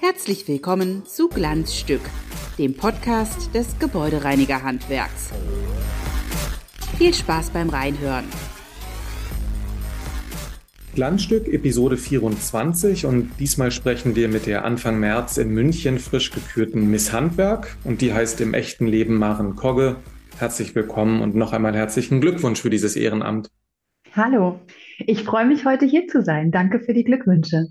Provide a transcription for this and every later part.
Herzlich willkommen zu Glanzstück, dem Podcast des Gebäudereinigerhandwerks. Viel Spaß beim Reinhören. Glanzstück Episode 24 und diesmal sprechen wir mit der Anfang März in München frisch gekürten Miss Handwerk und die heißt im echten Leben Maren Kogge. Herzlich willkommen und noch einmal herzlichen Glückwunsch für dieses Ehrenamt. Hallo, ich freue mich heute hier zu sein. Danke für die Glückwünsche.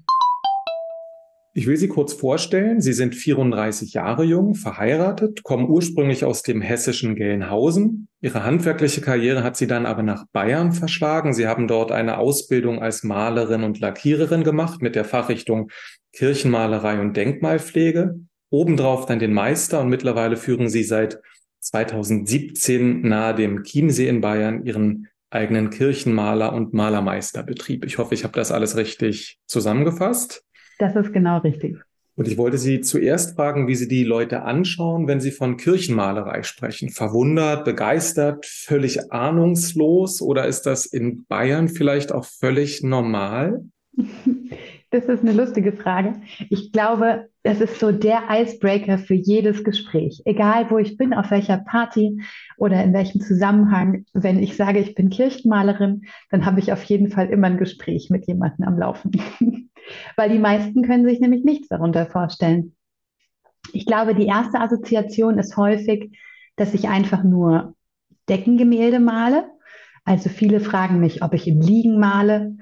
Ich will Sie kurz vorstellen. Sie sind 34 Jahre jung, verheiratet, kommen ursprünglich aus dem hessischen Gelnhausen. Ihre handwerkliche Karriere hat Sie dann aber nach Bayern verschlagen. Sie haben dort eine Ausbildung als Malerin und Lackiererin gemacht mit der Fachrichtung Kirchenmalerei und Denkmalpflege. Obendrauf dann den Meister und mittlerweile führen Sie seit 2017 nahe dem Chiemsee in Bayern Ihren eigenen Kirchenmaler- und Malermeisterbetrieb. Ich hoffe, ich habe das alles richtig zusammengefasst. Das ist genau richtig. Und ich wollte Sie zuerst fragen, wie Sie die Leute anschauen, wenn Sie von Kirchenmalerei sprechen. Verwundert, begeistert, völlig ahnungslos oder ist das in Bayern vielleicht auch völlig normal? Das ist eine lustige Frage. Ich glaube, es ist so der Icebreaker für jedes Gespräch. Egal, wo ich bin, auf welcher Party oder in welchem Zusammenhang. Wenn ich sage, ich bin Kirchenmalerin, dann habe ich auf jeden Fall immer ein Gespräch mit jemandem am Laufen. weil die meisten können sich nämlich nichts darunter vorstellen. Ich glaube, die erste Assoziation ist häufig, dass ich einfach nur Deckengemälde male. Also viele fragen mich, ob ich im Liegen male.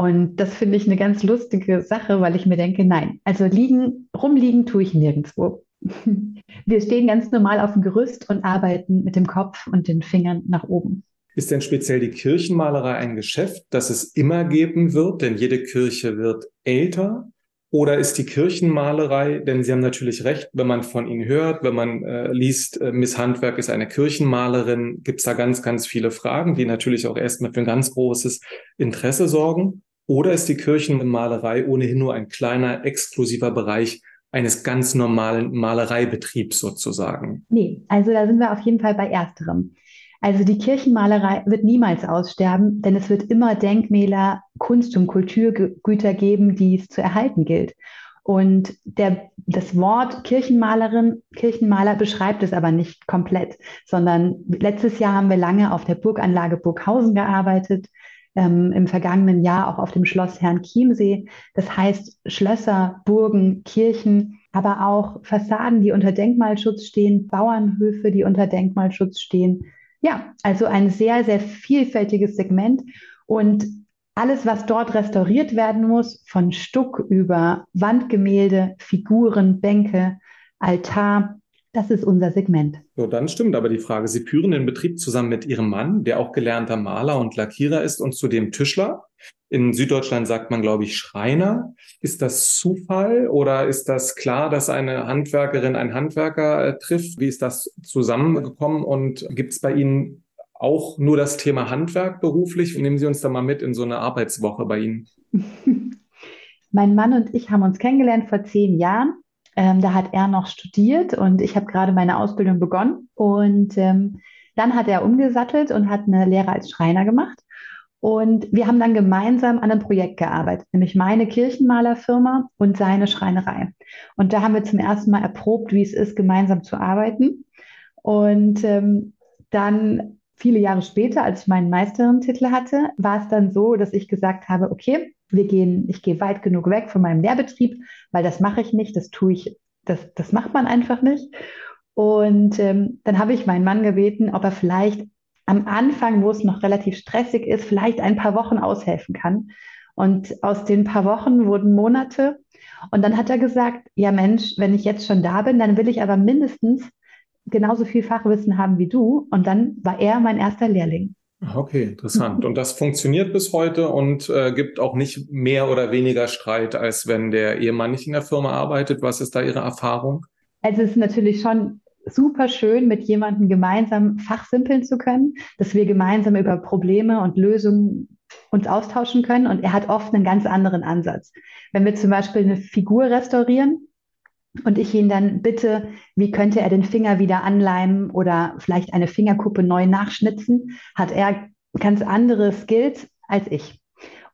Und das finde ich eine ganz lustige Sache, weil ich mir denke, nein, also liegen, rumliegen tue ich nirgendwo. Wir stehen ganz normal auf dem Gerüst und arbeiten mit dem Kopf und den Fingern nach oben. Ist denn speziell die Kirchenmalerei ein Geschäft, das es immer geben wird, denn jede Kirche wird älter? Oder ist die Kirchenmalerei, denn Sie haben natürlich recht, wenn man von Ihnen hört, wenn man äh, liest, äh, Miss Handwerk ist eine Kirchenmalerin, gibt es da ganz, ganz viele Fragen, die natürlich auch erstmal für ein ganz großes Interesse sorgen. Oder ist die Kirchenmalerei ohnehin nur ein kleiner, exklusiver Bereich eines ganz normalen Malereibetriebs sozusagen? Nee, also da sind wir auf jeden Fall bei ersterem. Also die Kirchenmalerei wird niemals aussterben, denn es wird immer Denkmäler, Kunst- und Kulturgüter geben, die es zu erhalten gilt. Und der, das Wort Kirchenmalerin, Kirchenmaler beschreibt es aber nicht komplett, sondern letztes Jahr haben wir lange auf der Burganlage Burghausen gearbeitet, ähm, im vergangenen Jahr auch auf dem Schloss Herrn Chiemsee. Das heißt Schlösser, Burgen, Kirchen, aber auch Fassaden, die unter Denkmalschutz stehen, Bauernhöfe, die unter Denkmalschutz stehen, ja, also ein sehr, sehr vielfältiges Segment und alles, was dort restauriert werden muss, von Stuck über Wandgemälde, Figuren, Bänke, Altar, das ist unser Segment. So, dann stimmt aber die Frage. Sie führen den Betrieb zusammen mit Ihrem Mann, der auch gelernter Maler und Lackierer ist und zudem Tischler. In Süddeutschland sagt man, glaube ich, Schreiner. Ist das Zufall oder ist das klar, dass eine Handwerkerin einen Handwerker äh, trifft? Wie ist das zusammengekommen und gibt es bei Ihnen auch nur das Thema Handwerk beruflich? Nehmen Sie uns da mal mit in so eine Arbeitswoche bei Ihnen. mein Mann und ich haben uns kennengelernt vor zehn Jahren ähm, da hat er noch studiert und ich habe gerade meine Ausbildung begonnen. Und ähm, dann hat er umgesattelt und hat eine Lehre als Schreiner gemacht. Und wir haben dann gemeinsam an einem Projekt gearbeitet, nämlich meine Kirchenmalerfirma und seine Schreinerei. Und da haben wir zum ersten Mal erprobt, wie es ist, gemeinsam zu arbeiten. Und ähm, dann viele Jahre später, als ich meinen Meisterin-Titel hatte, war es dann so, dass ich gesagt habe, okay, wir gehen, ich gehe weit genug weg von meinem Lehrbetrieb, weil das mache ich nicht, das tue ich, das, das macht man einfach nicht. Und ähm, dann habe ich meinen Mann gebeten, ob er vielleicht am Anfang, wo es noch relativ stressig ist, vielleicht ein paar Wochen aushelfen kann. Und aus den paar Wochen wurden Monate. Und dann hat er gesagt, ja Mensch, wenn ich jetzt schon da bin, dann will ich aber mindestens genauso viel Fachwissen haben wie du. Und dann war er mein erster Lehrling. Okay, interessant. Und das funktioniert bis heute und äh, gibt auch nicht mehr oder weniger Streit, als wenn der Ehemann nicht in der Firma arbeitet. Was ist da Ihre Erfahrung? Also es ist natürlich schon super schön, mit jemandem gemeinsam fachsimpeln zu können, dass wir gemeinsam über Probleme und Lösungen uns austauschen können. Und er hat oft einen ganz anderen Ansatz. Wenn wir zum Beispiel eine Figur restaurieren, und ich ihn dann bitte, wie könnte er den Finger wieder anleimen oder vielleicht eine Fingerkuppe neu nachschnitzen, hat er ganz andere Skills als ich.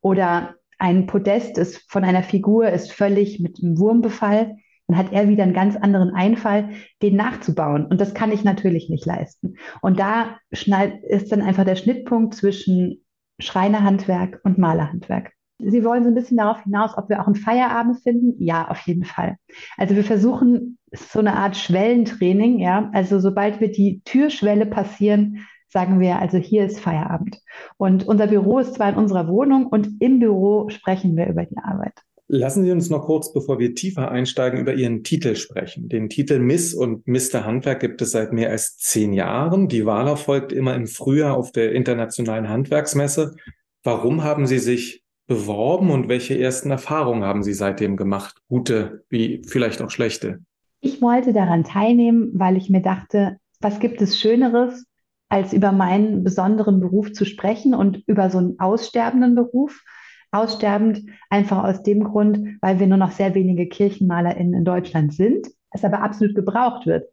Oder ein Podest ist von einer Figur ist völlig mit einem Wurmbefall. Dann hat er wieder einen ganz anderen Einfall, den nachzubauen. Und das kann ich natürlich nicht leisten. Und da ist dann einfach der Schnittpunkt zwischen Schreinerhandwerk und Malerhandwerk. Sie wollen so ein bisschen darauf hinaus, ob wir auch einen Feierabend finden? Ja, auf jeden Fall. Also wir versuchen so eine Art Schwellentraining, ja. Also sobald wir die Türschwelle passieren, sagen wir, also hier ist Feierabend. Und unser Büro ist zwar in unserer Wohnung und im Büro sprechen wir über die Arbeit. Lassen Sie uns noch kurz, bevor wir tiefer einsteigen, über Ihren Titel sprechen. Den Titel Miss und Mr. Handwerk gibt es seit mehr als zehn Jahren. Die Wahl erfolgt immer im Frühjahr auf der Internationalen Handwerksmesse. Warum haben Sie sich beworben und welche ersten Erfahrungen haben Sie seitdem gemacht? Gute wie vielleicht auch schlechte? Ich wollte daran teilnehmen, weil ich mir dachte, was gibt es Schöneres, als über meinen besonderen Beruf zu sprechen und über so einen aussterbenden Beruf. Aussterbend einfach aus dem Grund, weil wir nur noch sehr wenige KirchenmalerInnen in Deutschland sind, es aber absolut gebraucht wird.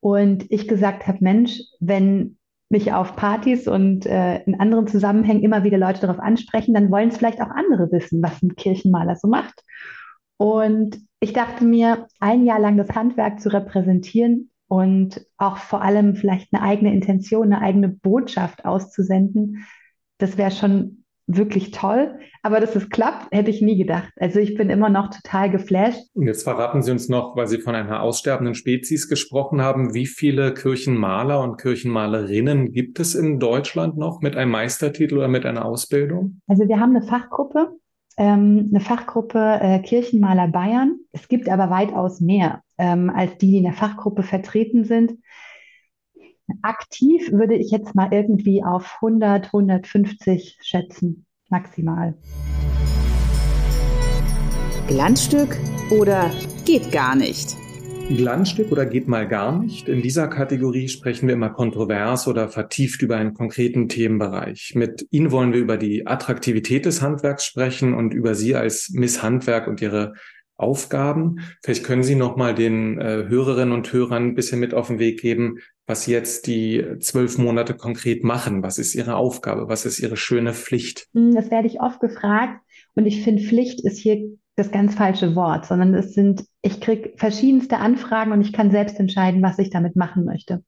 Und ich gesagt habe, Mensch, wenn mich auf Partys und äh, in anderen Zusammenhängen immer wieder Leute darauf ansprechen, dann wollen es vielleicht auch andere wissen, was ein Kirchenmaler so macht. Und ich dachte mir, ein Jahr lang das Handwerk zu repräsentieren und auch vor allem vielleicht eine eigene Intention, eine eigene Botschaft auszusenden, das wäre schon wirklich toll. Aber dass es klappt, hätte ich nie gedacht. Also ich bin immer noch total geflasht. Und jetzt verraten Sie uns noch, weil Sie von einer aussterbenden Spezies gesprochen haben, wie viele Kirchenmaler und Kirchenmalerinnen gibt es in Deutschland noch mit einem Meistertitel oder mit einer Ausbildung? Also wir haben eine Fachgruppe, ähm, eine Fachgruppe äh, Kirchenmaler Bayern. Es gibt aber weitaus mehr ähm, als die, die in der Fachgruppe vertreten sind. Aktiv würde ich jetzt mal irgendwie auf 100, 150 schätzen, maximal. Glanzstück oder geht gar nicht? Glanzstück oder geht mal gar nicht? In dieser Kategorie sprechen wir immer kontrovers oder vertieft über einen konkreten Themenbereich. Mit Ihnen wollen wir über die Attraktivität des Handwerks sprechen und über Sie als Miss Handwerk und Ihre Aufgaben. Vielleicht können Sie noch mal den äh, Hörerinnen und Hörern ein bisschen mit auf den Weg geben, was jetzt die zwölf Monate konkret machen. Was ist Ihre Aufgabe? Was ist Ihre schöne Pflicht? Hm, das werde ich oft gefragt und ich finde, Pflicht ist hier das ganz falsche Wort, sondern es sind, ich kriege verschiedenste Anfragen und ich kann selbst entscheiden, was ich damit machen möchte.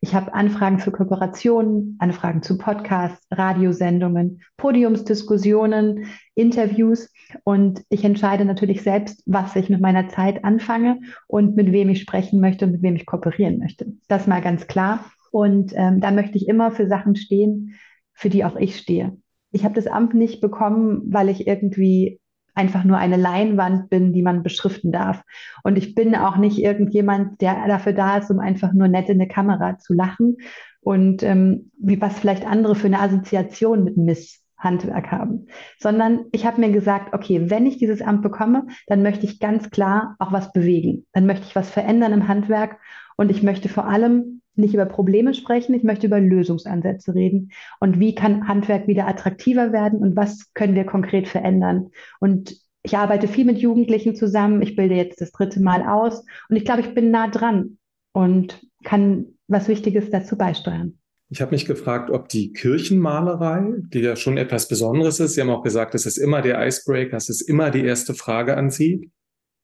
Ich habe Anfragen für Kooperationen, Anfragen zu Podcasts, Radiosendungen, Podiumsdiskussionen, Interviews und ich entscheide natürlich selbst, was ich mit meiner Zeit anfange und mit wem ich sprechen möchte und mit wem ich kooperieren möchte. Das mal ganz klar. Und ähm, da möchte ich immer für Sachen stehen, für die auch ich stehe. Ich habe das Amt nicht bekommen, weil ich irgendwie einfach nur eine Leinwand bin, die man beschriften darf. Und ich bin auch nicht irgendjemand, der dafür da ist, um einfach nur nett in eine Kamera zu lachen und ähm, wie was vielleicht andere für eine Assoziation mit Misshandwerk haben, sondern ich habe mir gesagt, okay, wenn ich dieses Amt bekomme, dann möchte ich ganz klar auch was bewegen. Dann möchte ich was verändern im Handwerk und ich möchte vor allem nicht über Probleme sprechen, ich möchte über Lösungsansätze reden. Und wie kann Handwerk wieder attraktiver werden und was können wir konkret verändern? Und ich arbeite viel mit Jugendlichen zusammen. Ich bilde jetzt das dritte Mal aus und ich glaube, ich bin nah dran und kann was Wichtiges dazu beisteuern. Ich habe mich gefragt, ob die Kirchenmalerei, die ja schon etwas Besonderes ist, Sie haben auch gesagt, es ist immer der Icebreaker, es ist immer die erste Frage an Sie,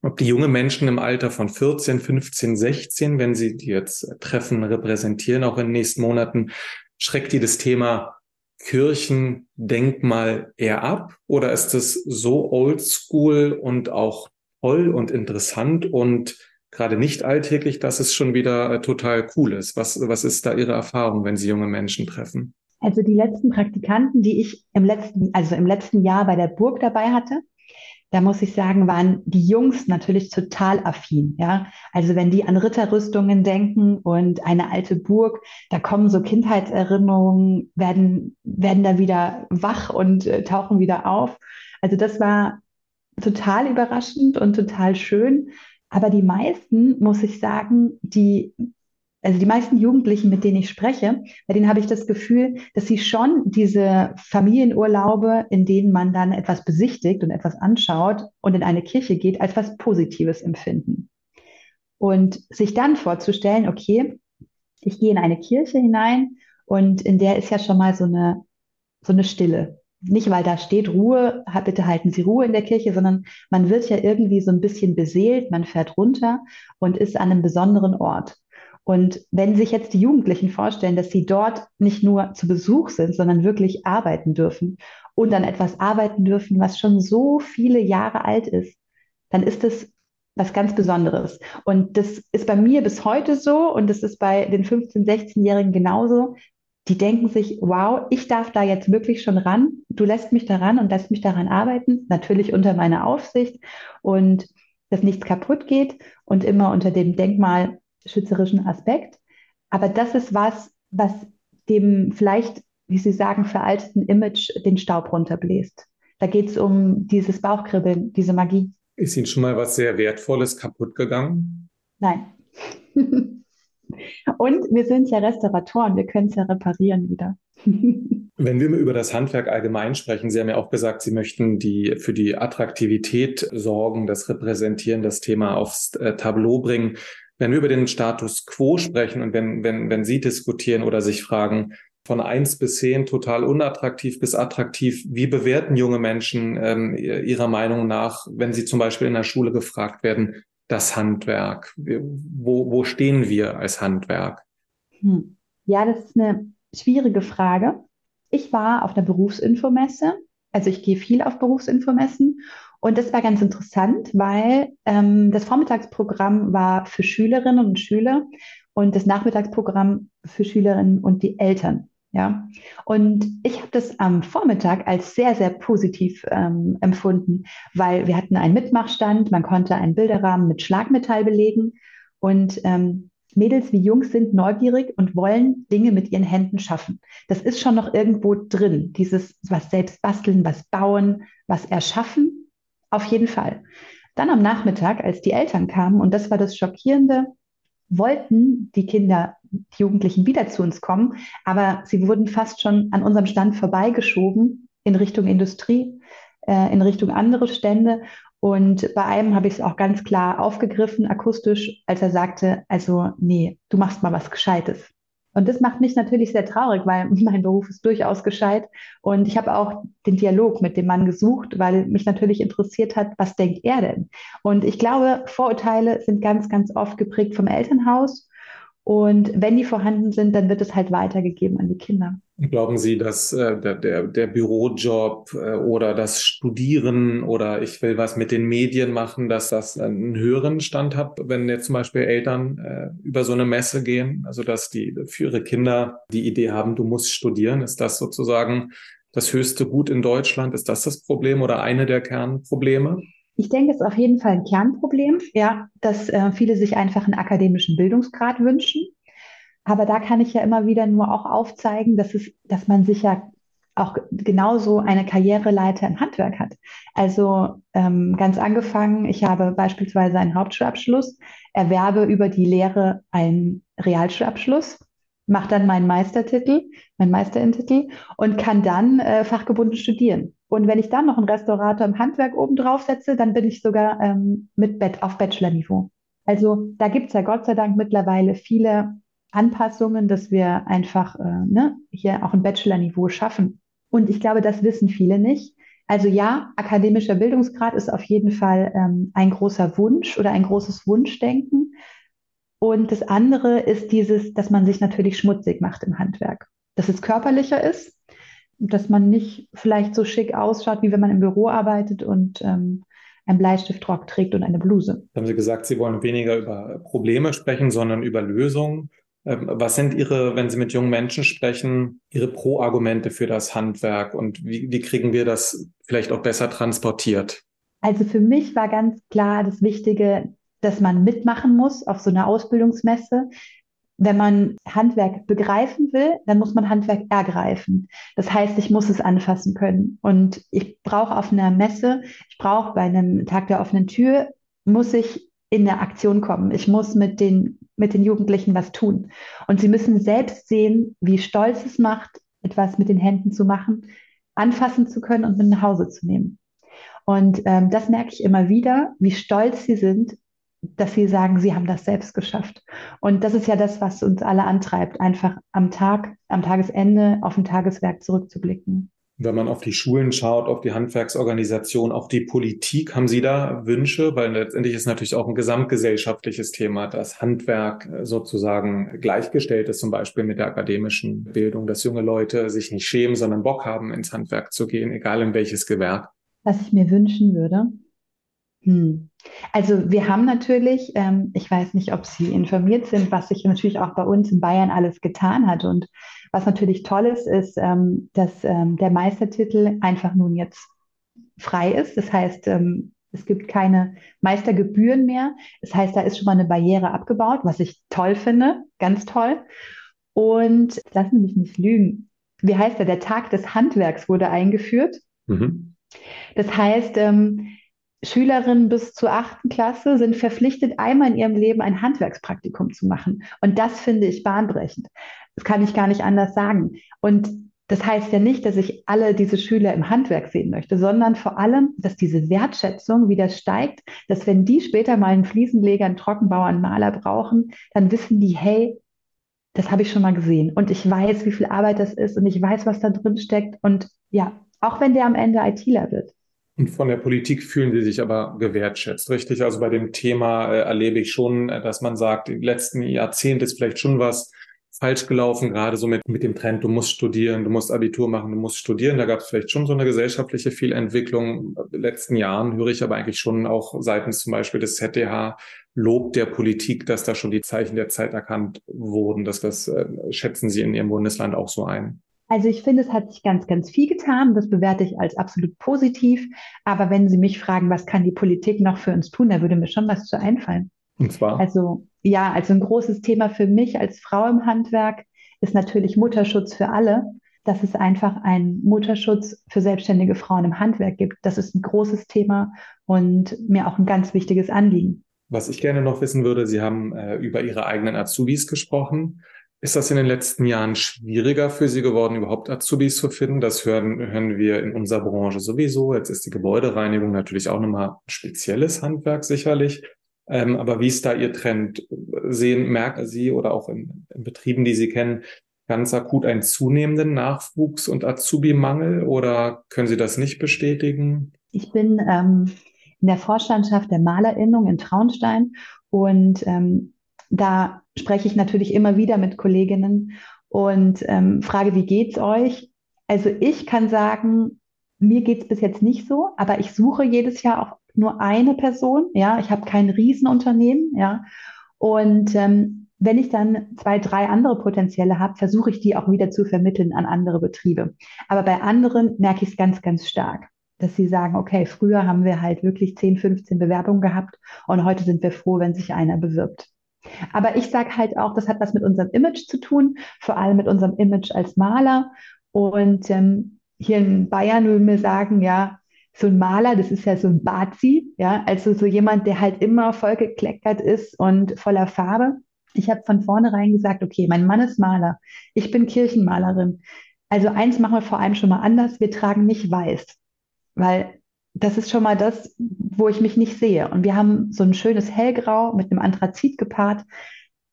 ob die junge Menschen im Alter von 14, 15, 16, wenn sie die jetzt treffen, repräsentieren, auch in den nächsten Monaten, schreckt die das Thema Kirchendenkmal eher ab? Oder ist es so oldschool und auch toll und interessant und gerade nicht alltäglich, dass es schon wieder äh, total cool ist? Was, was ist da Ihre Erfahrung, wenn Sie junge Menschen treffen? Also die letzten Praktikanten, die ich im letzten, also im letzten Jahr bei der Burg dabei hatte, da muss ich sagen, waren die Jungs natürlich total affin. Ja, also wenn die an Ritterrüstungen denken und eine alte Burg, da kommen so Kindheitserinnerungen, werden, werden da wieder wach und äh, tauchen wieder auf. Also das war total überraschend und total schön. Aber die meisten, muss ich sagen, die also die meisten Jugendlichen, mit denen ich spreche, bei denen habe ich das Gefühl, dass sie schon diese Familienurlaube, in denen man dann etwas besichtigt und etwas anschaut und in eine Kirche geht, als was Positives empfinden. Und sich dann vorzustellen, okay, ich gehe in eine Kirche hinein und in der ist ja schon mal so eine so eine Stille. Nicht, weil da steht Ruhe, bitte halten Sie Ruhe in der Kirche, sondern man wird ja irgendwie so ein bisschen beseelt, man fährt runter und ist an einem besonderen Ort. Und wenn sich jetzt die Jugendlichen vorstellen, dass sie dort nicht nur zu Besuch sind, sondern wirklich arbeiten dürfen und dann etwas arbeiten dürfen, was schon so viele Jahre alt ist, dann ist das was ganz Besonderes. Und das ist bei mir bis heute so und das ist bei den 15-, 16-Jährigen genauso. Die denken sich, wow, ich darf da jetzt wirklich schon ran. Du lässt mich daran und lässt mich daran arbeiten, natürlich unter meiner Aufsicht und dass nichts kaputt geht und immer unter dem denkmalschützerischen Aspekt. Aber das ist was, was dem vielleicht, wie Sie sagen, veralteten Image den Staub runterbläst. Da geht es um dieses Bauchkribbeln, diese Magie. Ist Ihnen schon mal was sehr Wertvolles kaputt gegangen? Nein. Und wir sind ja Restauratoren, wir können es ja reparieren wieder. Wenn wir über das Handwerk allgemein sprechen, Sie haben ja auch gesagt, Sie möchten die, für die Attraktivität sorgen, das Repräsentieren, das Thema aufs äh, Tableau bringen. Wenn wir über den Status quo sprechen und wenn, wenn, wenn Sie diskutieren oder sich fragen, von eins bis zehn total unattraktiv bis attraktiv. Wie bewerten junge Menschen ähm, ihrer Meinung nach, wenn sie zum Beispiel in der Schule gefragt werden, das Handwerk? Wo, wo stehen wir als Handwerk? Hm. Ja, das ist eine schwierige Frage. Ich war auf einer Berufsinfomesse, also ich gehe viel auf Berufsinfomessen und das war ganz interessant, weil ähm, das Vormittagsprogramm war für Schülerinnen und Schüler und das Nachmittagsprogramm für Schülerinnen und die Eltern. Ja, und ich habe das am Vormittag als sehr, sehr positiv ähm, empfunden, weil wir hatten einen Mitmachstand, man konnte einen Bilderrahmen mit Schlagmetall belegen und ähm, Mädels wie Jungs sind neugierig und wollen Dinge mit ihren Händen schaffen. Das ist schon noch irgendwo drin, dieses was selbst basteln, was bauen, was erschaffen, auf jeden Fall. Dann am Nachmittag, als die Eltern kamen, und das war das Schockierende, wollten die Kinder, die Jugendlichen wieder zu uns kommen, aber sie wurden fast schon an unserem Stand vorbeigeschoben in Richtung Industrie, äh, in Richtung andere Stände. Und bei einem habe ich es auch ganz klar aufgegriffen, akustisch, als er sagte, also nee, du machst mal was Gescheites. Und das macht mich natürlich sehr traurig, weil mein Beruf ist durchaus gescheit. Und ich habe auch den Dialog mit dem Mann gesucht, weil mich natürlich interessiert hat, was denkt er denn? Und ich glaube, Vorurteile sind ganz, ganz oft geprägt vom Elternhaus. Und wenn die vorhanden sind, dann wird es halt weitergegeben an die Kinder. Glauben Sie, dass äh, der, der, der Bürojob äh, oder das Studieren oder ich will was mit den Medien machen, dass das einen höheren Stand hat, wenn jetzt zum Beispiel Eltern äh, über so eine Messe gehen, also dass die für ihre Kinder die Idee haben, du musst studieren, ist das sozusagen das höchste Gut in Deutschland? Ist das das Problem oder eine der Kernprobleme? Ich denke, es ist auf jeden Fall ein Kernproblem, ja, dass äh, viele sich einfach einen akademischen Bildungsgrad wünschen. Aber da kann ich ja immer wieder nur auch aufzeigen, dass es, dass man sich ja auch genauso eine Karriereleiter im Handwerk hat. Also ähm, ganz angefangen, ich habe beispielsweise einen Hauptschulabschluss, erwerbe über die Lehre einen Realschulabschluss, mache dann meinen Meistertitel, meinen Meisterintitel und kann dann äh, fachgebunden studieren. Und wenn ich dann noch einen Restaurator im Handwerk oben drauf setze, dann bin ich sogar ähm, mit Bett auf Bachelor-Niveau. Also da gibt es ja Gott sei Dank mittlerweile viele Anpassungen, dass wir einfach äh, ne, hier auch ein Bachelor-Niveau schaffen. Und ich glaube, das wissen viele nicht. Also ja, akademischer Bildungsgrad ist auf jeden Fall ähm, ein großer Wunsch oder ein großes Wunschdenken. Und das andere ist dieses, dass man sich natürlich schmutzig macht im Handwerk. Dass es körperlicher ist, dass man nicht vielleicht so schick ausschaut, wie wenn man im Büro arbeitet und ähm, einen Bleistiftrock trägt und eine Bluse. Haben Sie gesagt, Sie wollen weniger über Probleme sprechen, sondern über Lösungen. Ähm, was sind Ihre, wenn Sie mit jungen Menschen sprechen, Ihre Pro-Argumente für das Handwerk und wie, wie kriegen wir das vielleicht auch besser transportiert? Also für mich war ganz klar das Wichtige, dass man mitmachen muss auf so einer Ausbildungsmesse wenn man Handwerk begreifen will, dann muss man Handwerk ergreifen. Das heißt, ich muss es anfassen können. Und ich brauche auf einer Messe, ich brauche bei einem Tag der offenen Tür, muss ich in eine Aktion kommen. Ich muss mit den, mit den Jugendlichen was tun. Und sie müssen selbst sehen, wie stolz es macht, etwas mit den Händen zu machen, anfassen zu können und mit nach Hause zu nehmen. Und ähm, das merke ich immer wieder, wie stolz sie sind, dass sie sagen, sie haben das selbst geschafft. Und das ist ja das, was uns alle antreibt, einfach am Tag, am Tagesende auf ein Tageswerk zurückzublicken. Wenn man auf die Schulen schaut, auf die Handwerksorganisation, auf die Politik, haben Sie da Wünsche? Weil letztendlich ist natürlich auch ein gesamtgesellschaftliches Thema, dass Handwerk sozusagen gleichgestellt ist, zum Beispiel mit der akademischen Bildung, dass junge Leute sich nicht schämen, sondern Bock haben, ins Handwerk zu gehen, egal in welches Gewerk. Was ich mir wünschen würde, hm. Also wir haben natürlich, ähm, ich weiß nicht, ob Sie informiert sind, was sich natürlich auch bei uns in Bayern alles getan hat. Und was natürlich toll ist, ist, ähm, dass ähm, der Meistertitel einfach nun jetzt frei ist. Das heißt, ähm, es gibt keine Meistergebühren mehr. Das heißt, da ist schon mal eine Barriere abgebaut, was ich toll finde, ganz toll. Und lassen Sie mich nicht lügen. Wie heißt er? Der Tag des Handwerks wurde eingeführt. Mhm. Das heißt, ähm, Schülerinnen bis zur achten Klasse sind verpflichtet, einmal in ihrem Leben ein Handwerkspraktikum zu machen. Und das finde ich bahnbrechend. Das kann ich gar nicht anders sagen. Und das heißt ja nicht, dass ich alle diese Schüler im Handwerk sehen möchte, sondern vor allem, dass diese Wertschätzung wieder steigt, dass wenn die später mal einen Fliesenleger, einen Trockenbauer, einen Maler brauchen, dann wissen die, hey, das habe ich schon mal gesehen und ich weiß, wie viel Arbeit das ist und ich weiß, was da drin steckt und ja, auch wenn der am Ende ITler wird. Und von der Politik fühlen sie sich aber gewertschätzt, richtig? Also bei dem Thema äh, erlebe ich schon, äh, dass man sagt, die letzten Jahrzehnte ist vielleicht schon was falsch gelaufen, gerade so mit, mit dem Trend, du musst studieren, du musst Abitur machen, du musst studieren. Da gab es vielleicht schon so eine gesellschaftliche Fehlentwicklung. In den letzten Jahren höre ich aber eigentlich schon auch seitens zum Beispiel des ZDH Lob der Politik, dass da schon die Zeichen der Zeit erkannt wurden. Das, das äh, schätzen Sie in Ihrem Bundesland auch so ein. Also ich finde, es hat sich ganz, ganz viel getan. Das bewerte ich als absolut positiv. Aber wenn Sie mich fragen, was kann die Politik noch für uns tun, da würde mir schon was zu einfallen. Und zwar? Also ja, also ein großes Thema für mich als Frau im Handwerk ist natürlich Mutterschutz für alle. Dass es einfach einen Mutterschutz für selbstständige Frauen im Handwerk gibt. Das ist ein großes Thema und mir auch ein ganz wichtiges Anliegen. Was ich gerne noch wissen würde, Sie haben äh, über Ihre eigenen Azubis gesprochen. Ist das in den letzten Jahren schwieriger für Sie geworden, überhaupt Azubis zu finden? Das hören, hören wir in unserer Branche sowieso. Jetzt ist die Gebäudereinigung natürlich auch nochmal ein spezielles Handwerk sicherlich. Ähm, aber wie ist da Ihr Trend? Sehen, merken Sie oder auch in, in Betrieben, die Sie kennen, ganz akut einen zunehmenden Nachwuchs- und Azubi-Mangel oder können Sie das nicht bestätigen? Ich bin ähm, in der Vorstandschaft der Malerinnung in Traunstein und ähm, da spreche ich natürlich immer wieder mit Kolleginnen und ähm, frage, wie geht's euch? Also ich kann sagen, mir geht's bis jetzt nicht so, aber ich suche jedes Jahr auch nur eine Person. Ja, ich habe kein Riesenunternehmen. Ja, und ähm, wenn ich dann zwei, drei andere Potenzielle habe, versuche ich die auch wieder zu vermitteln an andere Betriebe. Aber bei anderen merke ich es ganz, ganz stark, dass sie sagen, okay, früher haben wir halt wirklich 10, 15 Bewerbungen gehabt und heute sind wir froh, wenn sich einer bewirbt. Aber ich sage halt auch, das hat was mit unserem Image zu tun, vor allem mit unserem Image als Maler. Und ähm, hier in Bayern würden wir sagen, ja, so ein Maler, das ist ja so ein Bazi, ja, also so jemand, der halt immer vollgekleckert ist und voller Farbe. Ich habe von vornherein gesagt, okay, mein Mann ist Maler, ich bin Kirchenmalerin. Also eins machen wir vor allem schon mal anders, wir tragen nicht weiß, weil das ist schon mal das, wo ich mich nicht sehe. Und wir haben so ein schönes Hellgrau mit einem Anthrazit gepaart.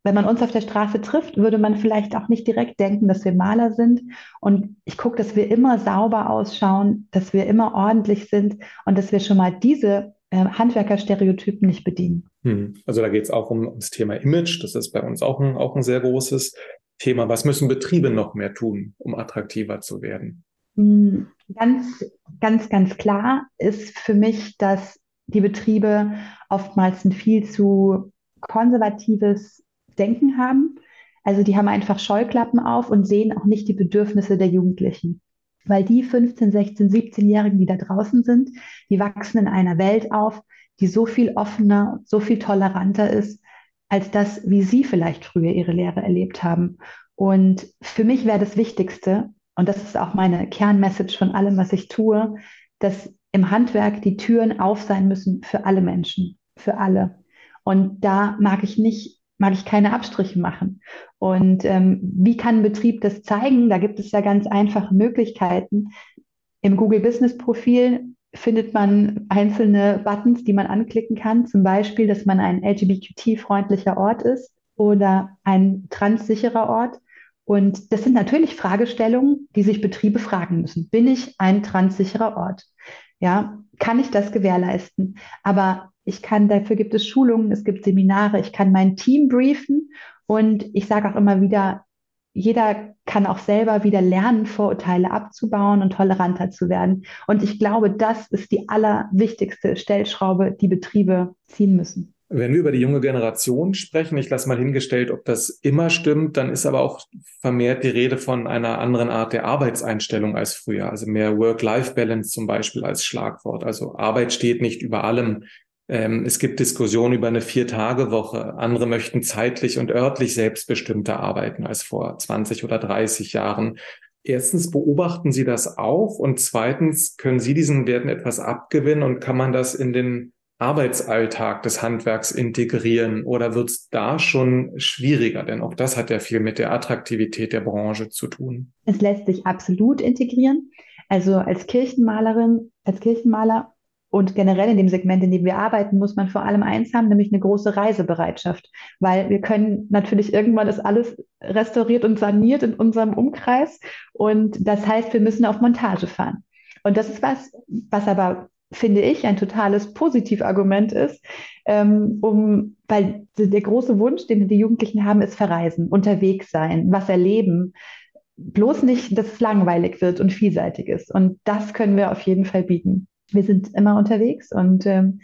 Wenn man uns auf der Straße trifft, würde man vielleicht auch nicht direkt denken, dass wir Maler sind. Und ich gucke, dass wir immer sauber ausschauen, dass wir immer ordentlich sind und dass wir schon mal diese äh, Handwerkerstereotypen nicht bedienen. Hm. Also da geht es auch um, ums Thema Image. Das ist bei uns auch ein, auch ein sehr großes Thema. Was müssen Betriebe noch mehr tun, um attraktiver zu werden? Hm, ganz, ganz, ganz klar ist für mich, dass die Betriebe oftmals ein viel zu konservatives Denken haben. Also die haben einfach Scheuklappen auf und sehen auch nicht die Bedürfnisse der Jugendlichen. Weil die 15, 16, 17-Jährigen, die da draußen sind, die wachsen in einer Welt auf, die so viel offener, so viel toleranter ist, als das, wie sie vielleicht früher ihre Lehre erlebt haben. Und für mich wäre das Wichtigste, und das ist auch meine Kernmessage von allem, was ich tue, dass im Handwerk die Türen auf sein müssen für alle Menschen, für alle. Und da mag ich nicht, mag ich keine Abstriche machen. Und ähm, wie kann ein Betrieb das zeigen? Da gibt es ja ganz einfache Möglichkeiten. Im Google Business Profil findet man einzelne Buttons, die man anklicken kann. Zum Beispiel, dass man ein LGBTQ-freundlicher Ort ist oder ein transsicherer Ort Und das sind natürlich Fragestellungen, die sich Betriebe fragen müssen. Bin ich ein transsicherer Ort? Ja, kann ich das gewährleisten? Aber ich kann, dafür gibt es Schulungen, es gibt Seminare, ich kann mein Team briefen und ich sage auch immer wieder, jeder kann auch selber wieder lernen, Vorurteile abzubauen und toleranter zu werden. Und ich glaube, das ist die allerwichtigste Stellschraube, die Betriebe ziehen müssen. Wenn wir über die junge Generation sprechen, ich lasse mal hingestellt, ob das immer stimmt, dann ist aber auch vermehrt die Rede von einer anderen Art der Arbeitseinstellung als früher. Also mehr Work-Life-Balance zum Beispiel als Schlagwort. Also Arbeit steht nicht über allem. Ähm, es gibt Diskussionen über eine Vier-Tage-Woche. Andere möchten zeitlich und örtlich selbstbestimmter arbeiten als vor 20 oder 30 Jahren. Erstens beobachten Sie das auch und zweitens können Sie diesen Werten etwas abgewinnen und kann man das in den Arbeitsalltag des Handwerks integrieren oder wird es da schon schwieriger? Denn auch das hat ja viel mit der Attraktivität der Branche zu tun. Es lässt sich absolut integrieren. Also als Kirchenmalerin, als Kirchenmaler und generell in dem Segment, in dem wir arbeiten, muss man vor allem eins haben, nämlich eine große Reisebereitschaft, weil wir können natürlich irgendwann ist alles restauriert und saniert in unserem Umkreis und das heißt, wir müssen auf Montage fahren. Und das ist was, was aber finde ich ein totales Positivargument ist, ähm, um, weil der große Wunsch, den die Jugendlichen haben, ist verreisen, unterwegs sein, was erleben, bloß nicht, dass es langweilig wird und vielseitig ist. Und das können wir auf jeden Fall bieten wir sind immer unterwegs und ähm,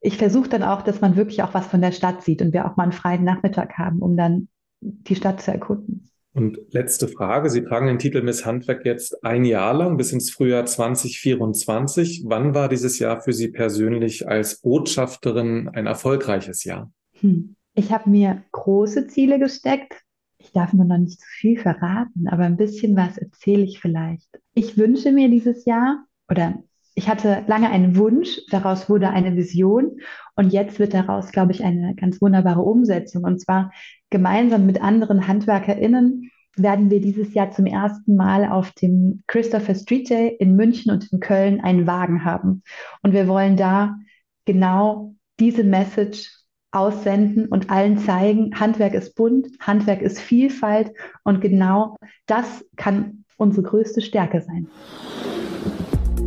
ich versuche dann auch, dass man wirklich auch was von der Stadt sieht und wir auch mal einen freien Nachmittag haben, um dann die Stadt zu erkunden. Und letzte Frage. Sie tragen den Titel Miss Handwerk jetzt ein Jahr lang bis ins Frühjahr 2024. Wann war dieses Jahr für Sie persönlich als Botschafterin ein erfolgreiches Jahr? Hm. Ich habe mir große Ziele gesteckt. Ich darf nur noch nicht zu viel verraten, aber ein bisschen was erzähle ich vielleicht. Ich wünsche mir dieses Jahr oder ich hatte lange einen Wunsch, daraus wurde eine Vision und jetzt wird daraus, glaube ich, eine ganz wunderbare Umsetzung. Und zwar gemeinsam mit anderen HandwerkerInnen werden wir dieses Jahr zum ersten Mal auf dem Christopher Street Day in München und in Köln einen Wagen haben. Und wir wollen da genau diese Message aussenden und allen zeigen, Handwerk ist bunt, Handwerk ist Vielfalt und genau das kann unsere größte Stärke sein.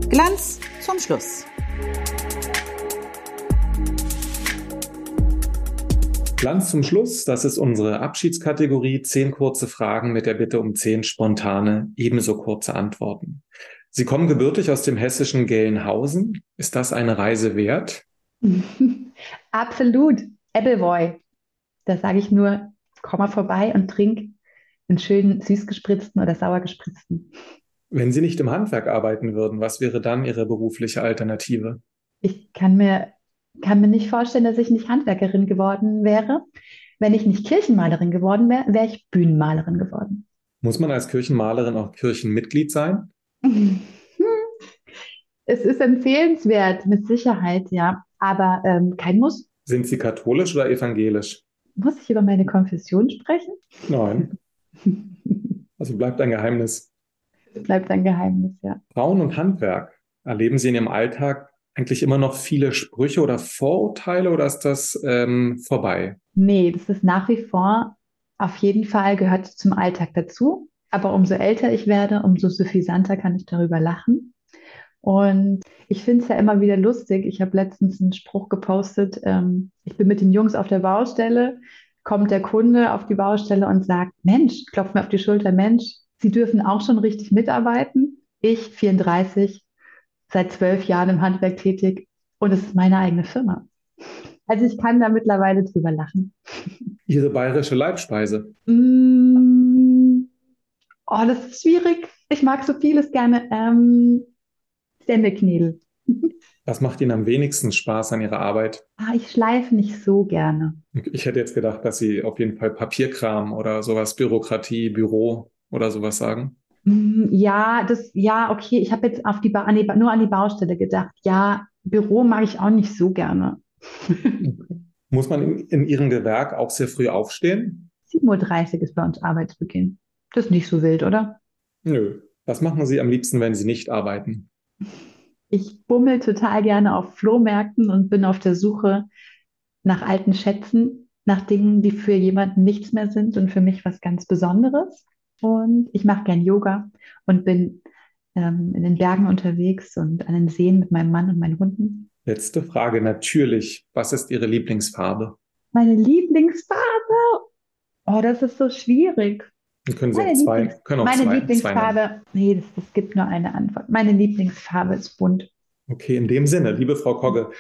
Glanz zum Schluss. Glanz zum Schluss, das ist unsere Abschiedskategorie. Zehn kurze Fragen mit der Bitte um zehn spontane, ebenso kurze Antworten. Sie kommen gebürtig aus dem hessischen Gelnhausen. Ist das eine Reise wert? Absolut. Appleboy. Da sage ich nur, komm mal vorbei und trink einen schönen süß gespritzten oder sauer gespritzten. Wenn Sie nicht im Handwerk arbeiten würden, was wäre dann Ihre berufliche Alternative? Ich kann mir, kann mir nicht vorstellen, dass ich nicht Handwerkerin geworden wäre. Wenn ich nicht Kirchenmalerin geworden wäre, wäre ich Bühnenmalerin geworden. Muss man als Kirchenmalerin auch Kirchenmitglied sein? es ist empfehlenswert, mit Sicherheit, ja, aber ähm, kein Muss. Sind Sie katholisch oder evangelisch? Muss ich über meine Konfession sprechen? Nein. Also bleibt ein Geheimnis bleibt ein Geheimnis, ja. Frauen und Handwerk, erleben Sie in Ihrem Alltag eigentlich immer noch viele Sprüche oder Vorurteile oder ist das ähm, vorbei? Nee, das ist nach wie vor auf jeden Fall gehört zum Alltag dazu. Aber umso älter ich werde, umso suffisanter kann ich darüber lachen. Und ich finde es ja immer wieder lustig. Ich habe letztens einen Spruch gepostet. Ähm, ich bin mit den Jungs auf der Baustelle, kommt der Kunde auf die Baustelle und sagt, Mensch, klopft mir auf die Schulter, Mensch, Sie dürfen auch schon richtig mitarbeiten. Ich, 34, seit zwölf Jahren im Handwerk tätig und es ist meine eigene Firma. Also ich kann da mittlerweile drüber lachen. Ihre bayerische Leibspeise? Mm, oh, das ist schwierig. Ich mag so vieles gerne. Ähm, Semmelknädel. Was macht Ihnen am wenigsten Spaß an Ihrer Arbeit? Ah, ich schleife nicht so gerne. Ich hätte jetzt gedacht, dass Sie auf jeden Fall Papierkram oder sowas, Bürokratie, Büro oder sowas sagen? Mm, ja, das, ja, okay. Ich habe jetzt auf die, an die, nur an die Baustelle gedacht. Ja, Büro mag ich auch nicht so gerne. Muss man in, in Ihrem Gewerk auch sehr früh aufstehen? 7.30 Uhr ist bei uns Arbeitsbeginn. Das ist nicht so wild, oder? Nö. Was machen Sie am liebsten, wenn Sie nicht arbeiten? Ich bummel total gerne auf Flohmärkten und bin auf der Suche nach alten Schätzen, nach Dingen, die für jemanden nichts mehr sind und für mich was ganz Besonderes. Und ich mache gern Yoga und bin ähm, in den Bergen unterwegs und an den Seen mit meinem Mann und meinen Hunden. Letzte Frage natürlich. Was ist Ihre Lieblingsfarbe? Meine Lieblingsfarbe? Oh, das ist so schwierig. Dann können Sie Meine, auch zwei, Lieblings können auch meine zwei, zwei. Lieblingsfarbe, nee, das, das gibt nur eine Antwort. Meine Lieblingsfarbe ist bunt. Okay, in dem Sinne, liebe Frau Kogge,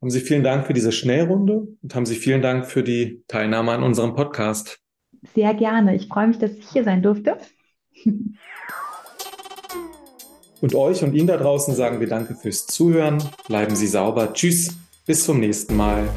haben Sie vielen Dank für diese Schnellrunde und haben Sie vielen Dank für die Teilnahme an unserem Podcast. Sehr gerne. Ich freue mich, dass ich hier sein durfte. Und euch und Ihnen da draußen sagen wir Danke fürs Zuhören. Bleiben Sie sauber. Tschüss. Bis zum nächsten Mal.